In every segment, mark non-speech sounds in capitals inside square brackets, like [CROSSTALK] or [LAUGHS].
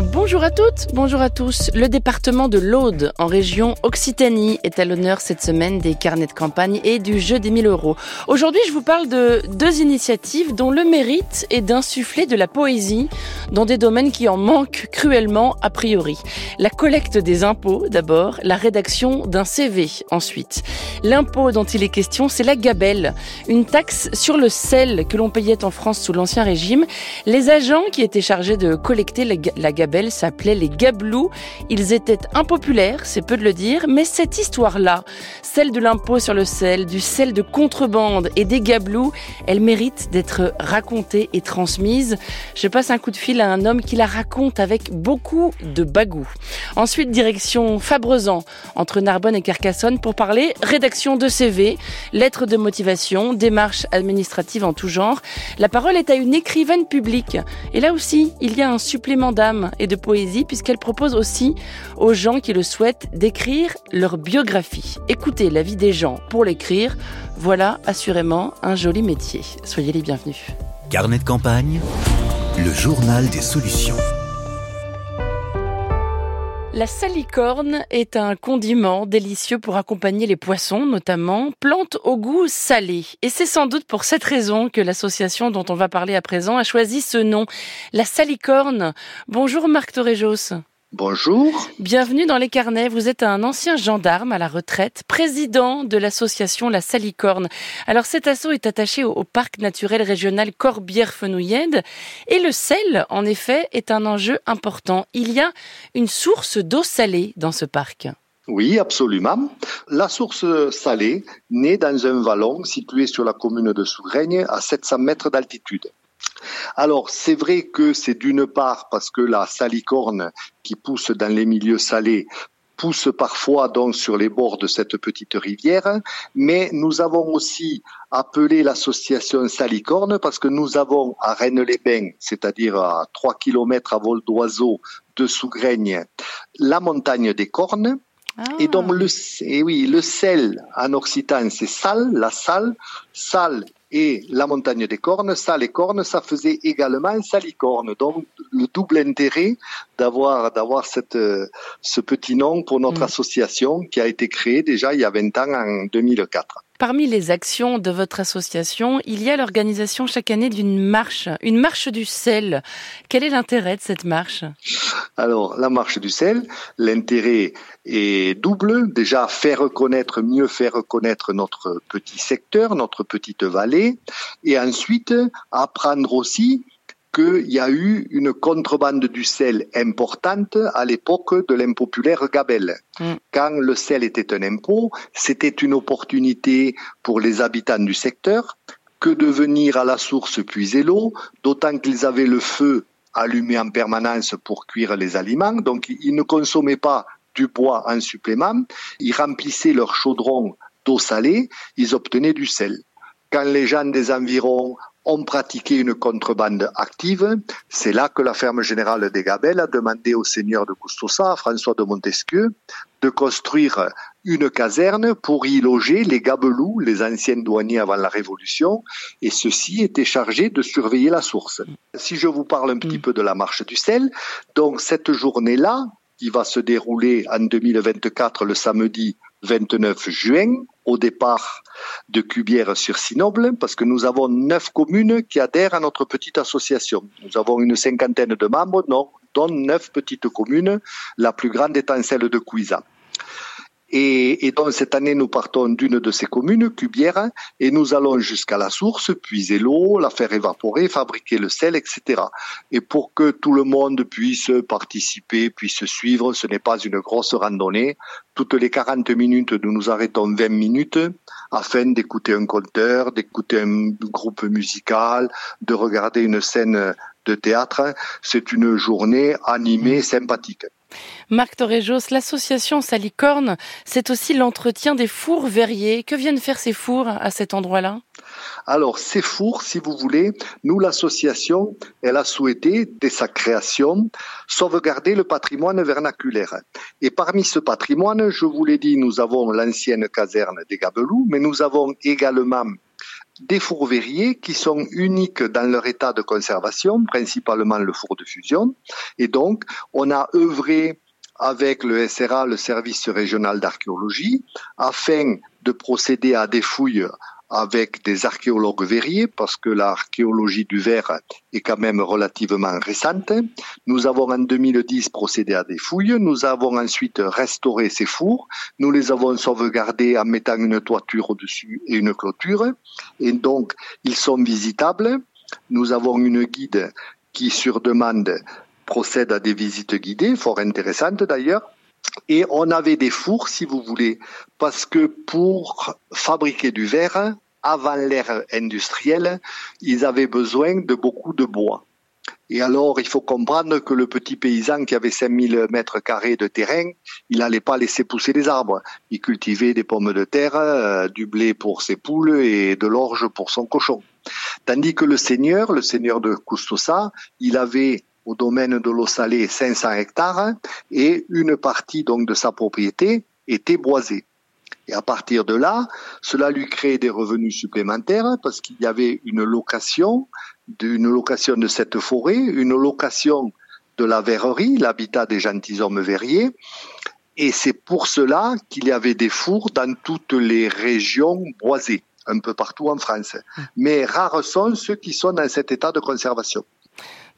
Bonjour à toutes, bonjour à tous. Le département de l'Aude, en région Occitanie, est à l'honneur cette semaine des carnets de campagne et du jeu des 1000 euros. Aujourd'hui, je vous parle de deux initiatives dont le mérite est d'insuffler de la poésie dans des domaines qui en manquent cruellement a priori. La collecte des impôts, d'abord, la rédaction d'un CV, ensuite. L'impôt dont il est question, c'est la gabelle, une taxe sur le sel que l'on payait en France sous l'Ancien Régime. Les agents qui étaient chargés de collecter la gabelle s'appelaient les Gablous. Ils étaient impopulaires, c'est peu de le dire, mais cette histoire-là, celle de l'impôt sur le sel, du sel de contrebande et des Gablous, elle mérite d'être racontée et transmise. Je passe un coup de fil à un homme qui la raconte avec beaucoup de bagou. Ensuite, direction Fabrezan, entre Narbonne et Carcassonne, pour parler rédaction de CV, lettres de motivation, démarches administratives en tout genre. La parole est à une écrivaine publique. Et là aussi, il y a un supplément d'âme et de poésie puisqu'elle propose aussi aux gens qui le souhaitent d'écrire leur biographie. Écouter la vie des gens pour l'écrire, voilà assurément un joli métier. Soyez les bienvenus. Carnet de campagne, le journal des solutions. La salicorne est un condiment délicieux pour accompagner les poissons, notamment, plante au goût salé. Et c'est sans doute pour cette raison que l'association dont on va parler à présent a choisi ce nom, la salicorne. Bonjour Marc Torrejos. Bonjour. Bienvenue dans les carnets. Vous êtes un ancien gendarme à la retraite, président de l'association La Salicorne. Alors cet assaut est attaché au, parc naturel régional Corbière-Fenouillède et le sel, en effet, est un enjeu important. Il y a une source d'eau salée dans ce parc. Oui, absolument. La source salée naît dans un vallon situé sur la commune de Sougreigne à 700 mètres d'altitude. Alors, c'est vrai que c'est d'une part parce que la salicorne qui pousse dans les milieux salés pousse parfois donc sur les bords de cette petite rivière, mais nous avons aussi appelé l'association Salicorne parce que nous avons à Rennes-les-Bains, c'est-à-dire à 3 km à vol d'oiseau de Sougraigne, la montagne des Cornes, Et donc le, et oui, le sel en occitan, c'est sal, la salle. Sal et la montagne des cornes, ça, les cornes, ça faisait également salicorne. Donc, le double intérêt d'avoir, d'avoir cette, euh, ce petit nom pour notre mm. association qui a été créée déjà il y a 20 ans en 2004. Parmi les actions de votre association, il y a l'organisation chaque année d'une marche, une marche du sel. Quel est l'intérêt de cette marche? Alors, la marche du sel, l'intérêt est double. Déjà, faire reconnaître, mieux faire reconnaître notre petit secteur, notre petite vallée. Et ensuite, apprendre aussi qu'il y a eu une contrebande du sel importante à l'époque de l'impopulaire Gabelle. Mm. Quand le sel était un impôt, c'était une opportunité pour les habitants du secteur que de venir à la source puiser l'eau, d'autant qu'ils avaient le feu allumé en permanence pour cuire les aliments, donc ils ne consommaient pas du bois en supplément, ils remplissaient leur chaudron d'eau salée, ils obtenaient du sel. Quand les gens des environs ont pratiqué une contrebande active. C'est là que la ferme générale des Gabelles a demandé au seigneur de Custosa, François de Montesquieu, de construire une caserne pour y loger les gabelous, les anciens douaniers avant la Révolution, et ceux-ci étaient chargés de surveiller la source. Si je vous parle un petit mm. peu de la marche du sel, donc cette journée-là, qui va se dérouler en 2024 le samedi 29 juin, au départ de Cubière-sur-Sinoble, parce que nous avons neuf communes qui adhèrent à notre petite association. Nous avons une cinquantaine de membres, dont neuf petites communes, la plus grande étant celle de Cuisa. Et, et, donc cette année, nous partons d'une de ces communes, Cubière, et nous allons jusqu'à la source, puiser l'eau, la faire évaporer, fabriquer le sel, etc. Et pour que tout le monde puisse participer, puisse suivre, ce n'est pas une grosse randonnée. Toutes les 40 minutes, nous nous arrêtons 20 minutes afin d'écouter un conteur, d'écouter un groupe musical, de regarder une scène de théâtre. C'est une journée animée, sympathique. Marc Torrejos, l'association Salicorne, c'est aussi l'entretien des fours verriers. Que viennent faire ces fours à cet endroit-là? Alors, ces fours, si vous voulez, nous, l'association, elle a souhaité, dès sa création, sauvegarder le patrimoine vernaculaire. Et parmi ce patrimoine, je vous l'ai dit, nous avons l'ancienne caserne des Gabelous, mais nous avons également des fours verriers qui sont uniques dans leur état de conservation, principalement le four de fusion. Et donc, on a œuvré avec le SRA, le service régional d'archéologie, afin de procéder à des fouilles avec des archéologues verriers, parce que l'archéologie du verre est quand même relativement récente. Nous avons en 2010 procédé à des fouilles, nous avons ensuite restauré ces fours, nous les avons sauvegardés en mettant une toiture au-dessus et une clôture, et donc ils sont visitables. Nous avons une guide qui, sur demande, procède à des visites guidées, fort intéressantes d'ailleurs. Et on avait des fours, si vous voulez, parce que pour fabriquer du verre, avant l'ère industrielle, ils avaient besoin de beaucoup de bois. Et alors, il faut comprendre que le petit paysan qui avait 5000 mètres carrés de terrain, il n'allait pas laisser pousser les arbres. Il cultivait des pommes de terre, euh, du blé pour ses poules et de l'orge pour son cochon. Tandis que le seigneur, le seigneur de Custosa, il avait au domaine de l'eau salée 500 hectares et une partie donc de sa propriété était boisée. Et à partir de là, cela lui créait des revenus supplémentaires parce qu'il y avait une location, une location de cette forêt, une location de la verrerie, l'habitat des gentilshommes verriers. Et c'est pour cela qu'il y avait des fours dans toutes les régions boisées, un peu partout en France. Mmh. Mais rares sont ceux qui sont dans cet état de conservation.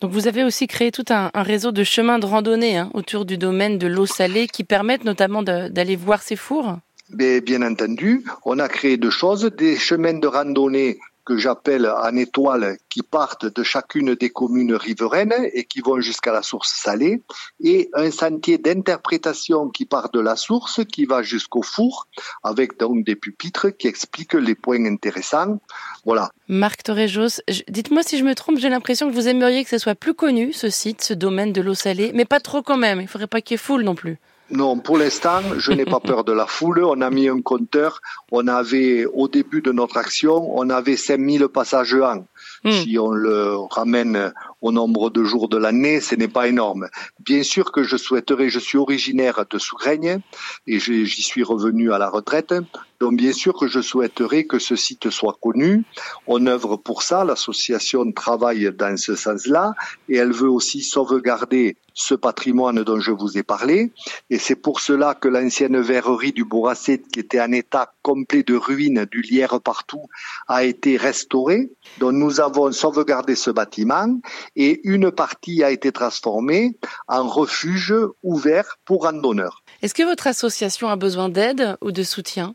Donc vous avez aussi créé tout un, réseau de chemins de randonnée hein, autour du domaine de l'eau salée qui permettent notamment d'aller voir ces fours? Bien entendu, on a créé deux choses, des chemins de randonnée que j'appelle en étoile qui partent de chacune des communes riveraines et qui vont jusqu'à la source salée et un sentier d'interprétation qui part de la source qui va jusqu'au four avec donc des pupitres qui expliquent les points intéressants. Voilà. Marc Torrejos, dites-moi si je me trompe, j'ai l'impression que vous aimeriez que ce soit plus connu ce site, ce domaine de l'eau salée, mais pas trop quand même. Il faudrait pas qu'il y ait foule non plus. Non, pour l'instant, je n'ai pas peur de la foule. On a mis un compteur. On avait, au début de notre action, on avait 5000 passages an. Hmm. Si on le ramène au nombre de jours de l'année, ce n'est pas énorme. Bien sûr que je souhaiterais, je suis originaire de Sougreigne et j'y suis revenu à la retraite. Donc bien sûr que je souhaiterais que ce site soit connu. On œuvre pour ça, l'association travaille dans ce sens-là et elle veut aussi sauvegarder ce patrimoine dont je vous ai parlé. Et c'est pour cela que l'ancienne verrerie du Bourrasset, qui était en état complet de ruines, du lierre partout, a été restaurée. Donc nous avons sauvegardé ce bâtiment et une partie a été transformée en refuge ouvert pour randonneurs. Est-ce que votre association a besoin d'aide ou de soutien?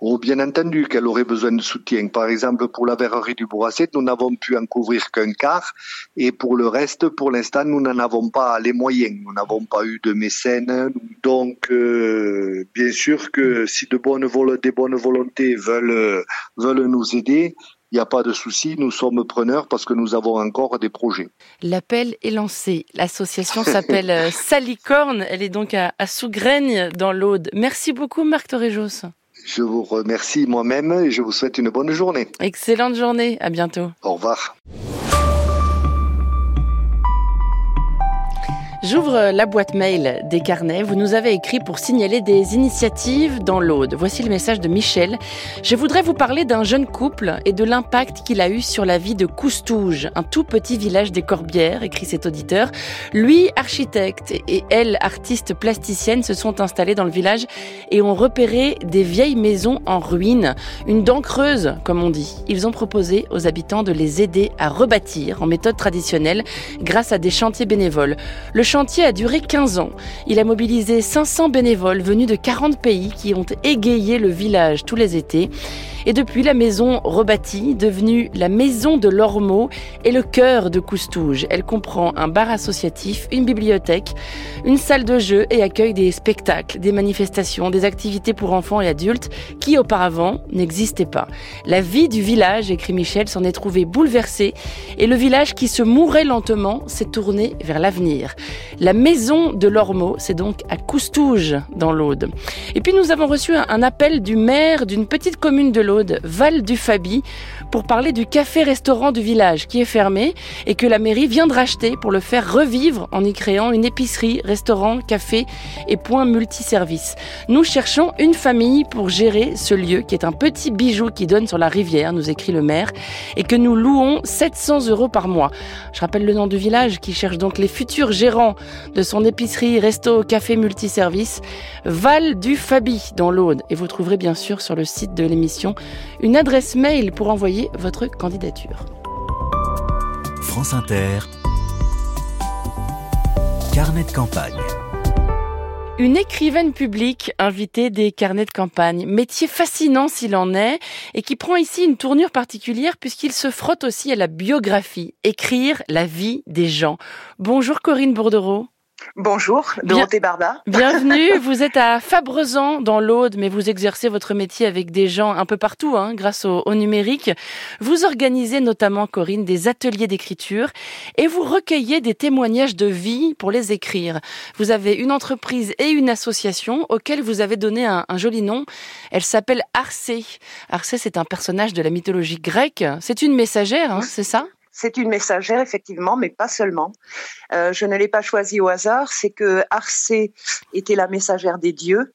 Oh, bien entendu qu'elle aurait besoin de soutien. Par exemple, pour la verrerie du Bourrasset, nous n'avons pu en couvrir qu'un quart. Et pour le reste, pour l'instant, nous n'en avons pas les moyens. Nous n'avons pas eu de mécènes. Donc, euh, bien sûr que si de bonnes des bonnes volontés veulent, veulent nous aider, il n'y a pas de souci, nous sommes preneurs parce que nous avons encore des projets. L'appel est lancé. L'association [LAUGHS] s'appelle euh, Salicorne. Elle est donc à, à Sougraigne, dans l'Aude. Merci beaucoup, Marc Torrejos. Je vous remercie moi-même et je vous souhaite une bonne journée. Excellente journée, à bientôt. Au revoir. J'ouvre la boîte mail des carnets. Vous nous avez écrit pour signaler des initiatives dans l'Aude. Voici le message de Michel. Je voudrais vous parler d'un jeune couple et de l'impact qu'il a eu sur la vie de Coustouge, un tout petit village des Corbières, écrit cet auditeur. Lui, architecte, et elle, artiste plasticienne, se sont installés dans le village et ont repéré des vieilles maisons en ruine, une dent creuse, comme on dit. Ils ont proposé aux habitants de les aider à rebâtir en méthode traditionnelle grâce à des chantiers bénévoles. Le chantier a duré 15 ans. Il a mobilisé 500 bénévoles venus de 40 pays qui ont égayé le village tous les étés. Et depuis, la maison rebâtie, devenue la maison de l'Ormeau, est le cœur de Coustouge. Elle comprend un bar associatif, une bibliothèque, une salle de jeu et accueille des spectacles, des manifestations, des activités pour enfants et adultes qui auparavant n'existaient pas. La vie du village, écrit Michel, s'en est trouvé bouleversée et le village qui se mourait lentement s'est tourné vers l'avenir. La maison de l'Ormeau, c'est donc à Coustouge, dans l'Aude. Et puis nous avons reçu un appel du maire d'une petite commune de l'Aude, Val du Fabi, pour parler du café-restaurant du village qui est fermé et que la mairie vient de racheter pour le faire revivre en y créant une épicerie, restaurant, café et point multiservice. Nous cherchons une famille pour gérer ce lieu qui est un petit bijou qui donne sur la rivière, nous écrit le maire, et que nous louons 700 euros par mois. Je rappelle le nom du village qui cherche donc les futurs gérants de son épicerie, resto, café multiservice, Val du Fabi dans l'Aude. Et vous trouverez bien sûr sur le site de l'émission une adresse mail pour envoyer votre candidature. France Inter, carnet de campagne. Une écrivaine publique invitée des carnets de campagne, métier fascinant s'il en est, et qui prend ici une tournure particulière puisqu'il se frotte aussi à la biographie, écrire la vie des gens. Bonjour Corinne Bourdereau. Bonjour, Dorothée Barba. Bienvenue, [LAUGHS] vous êtes à Fabrezan dans l'Aude, mais vous exercez votre métier avec des gens un peu partout, hein, grâce au, au, numérique. Vous organisez notamment, Corinne, des ateliers d'écriture et vous recueillez des témoignages de vie pour les écrire. Vous avez une entreprise et une association auxquelles vous avez donné un, un joli nom. Elle s'appelle Arcée. Arcée, c'est un personnage de la mythologie grecque. C'est une messagère, hein, c'est ça? C'est une messagère, effectivement, mais pas seulement. Euh, je ne l'ai pas choisi au hasard, c'est que Arcée était la messagère des dieux,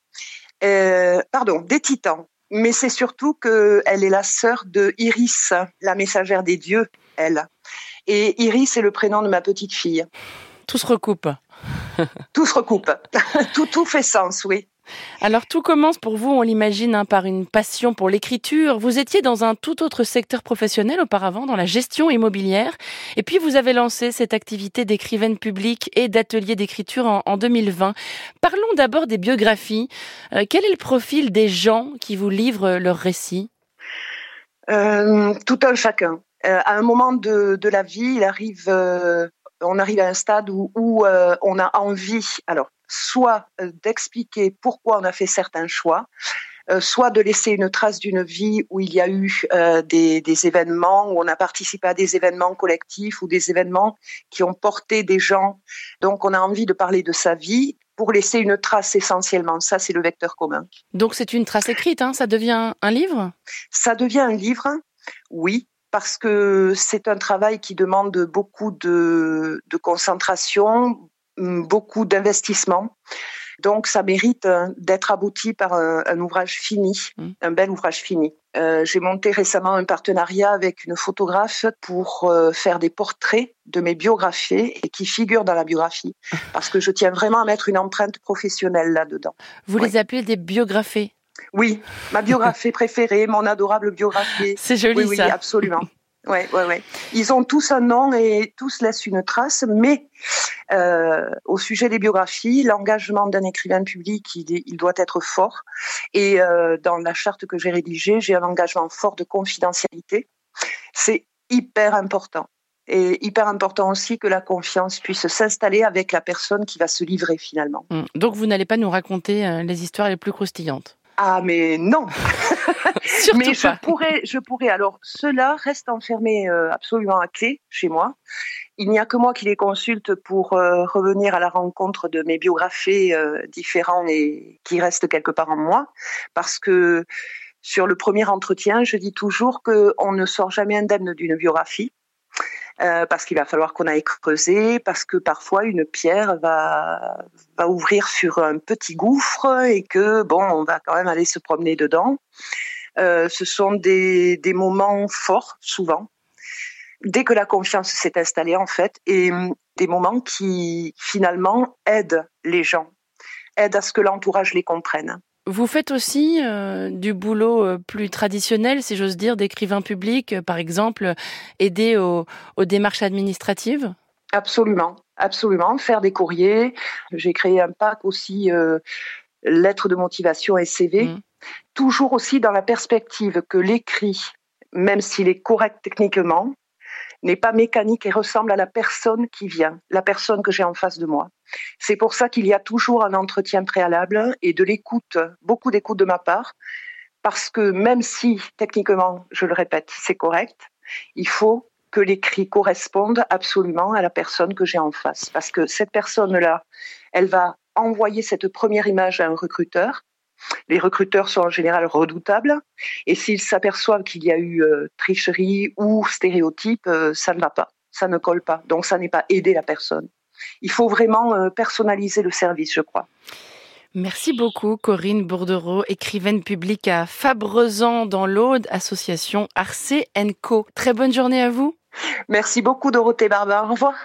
euh, pardon, des titans. Mais c'est surtout qu'elle est la sœur de Iris, la messagère des dieux, elle. Et Iris est le prénom de ma petite fille. Tout se recoupe. tout se recoupe. [LAUGHS] tout, tout fait sens, oui. Alors tout commence pour vous, on l'imagine, hein, par une passion pour l'écriture. Vous étiez dans un tout autre secteur professionnel auparavant, dans la gestion immobilière, et puis vous avez lancé cette activité d'écrivaine publique et d'atelier d'écriture en, en, 2020. Parlons d'abord des biographies. Euh, quel est le profil des gens qui vous livrent leurs récits? Euh, Tout un chacun. Euh, à un moment de, la vie, il arrive, on arrive à un stade où, on a envie. Alors soit euh, d'expliquer pourquoi on a fait certains choix, euh, soit de laisser une trace d'une vie où il y a eu euh, des, des, événements, où on a participé à des événements collectifs ou des événements qui ont porté des gens. Donc on a envie de parler de sa vie pour laisser une trace essentiellement. Ça, c'est le vecteur commun. Donc c'est une trace écrite, hein ça devient un livre? Ça devient un livre, oui, parce que c'est un travail qui demande beaucoup de, de concentration, beaucoup d'investissement. Donc, ça mérite euh, d'être abouti par un, un ouvrage fini, mmh. un bel ouvrage fini. Euh, J'ai monté récemment un partenariat avec une photographe pour euh, faire des portraits de mes biographies et qui figurent dans la biographie, [LAUGHS] parce que je tiens vraiment à mettre une empreinte professionnelle là-dedans. Vous les appelez des biographies? Oui, ma biographie [LAUGHS] préférée, mon adorable biographie. C'est joli oui, ça. Oui, absolument. [LAUGHS] Ouais, ouais, ouais. Ils ont tous un nom et tous laissent une trace, mais euh, au sujet des biographies, l'engagement d'un écrivain public, il, doit être fort. Et euh, dans la charte que j'ai rédigée, j'ai un engagement fort de confidentialité. C'est hyper important. Et hyper important aussi que la confiance puisse s'installer avec la personne qui va se livrer finalement. Mmh. Donc vous n'allez pas nous raconter euh, les histoires les plus croustillantes ah mais non. [LAUGHS] mais je pourrais, je pourrais. Alors cela reste enfermé euh, absolument à clé chez moi. Il n'y a que moi qui les consulte pour euh, revenir à la rencontre de mes biographies euh, différents et qui restent quelque part en moi, parce que sur le premier entretien, je dis toujours que on ne sort jamais indemne d'une biographie. Euh, parce qu'il va falloir qu'on aille creuser, parce que parfois une pierre va, ouvrir sur un petit gouffre et que bon, on va quand même aller se promener dedans. Euh, ce sont des moments forts, souvent, dès que la confiance s'est installée en fait, et des moments qui finalement aident les gens, aident à ce que l'entourage les comprenne. Vous faites aussi euh, du boulot euh, plus traditionnel, si j'ose dire, d'écrivain public, euh, par exemple, aider aux, aux démarches administratives? Absolument, absolument. Faire des courriers. J'ai créé un pack aussi, lettres de motivation et CV. Mmh. toujours aussi dans la perspective que l'écrit, même s'il est correct techniquement, n'est pas mécanique et ressemble à la personne qui vient, la personne que j'ai en face de moi. C'est pour ça qu'il y a toujours un entretien préalable et de l'écoute, beaucoup d'écoute de ma part, parce que même si techniquement, je le répète, c'est correct, il faut que l'écrit corresponde absolument à la personne que j'ai en face. Parce que cette personne-là, elle va envoyer cette première image à un recruteur. Les recruteurs sont en général redoutables et s'ils s'aperçoivent qu'il y a eu euh, tricherie ou stéréotype, euh, ça ne va pas, ça ne colle pas. Donc ça n'est pas aider la personne. Il faut vraiment euh, personnaliser le service, je crois. Merci beaucoup Corinne Bourdereau, écrivaine publique à Fabrezan dans l'Aude, association Arce Co. Très bonne journée à vous. Merci beaucoup Dorothée Barbara. Au revoir.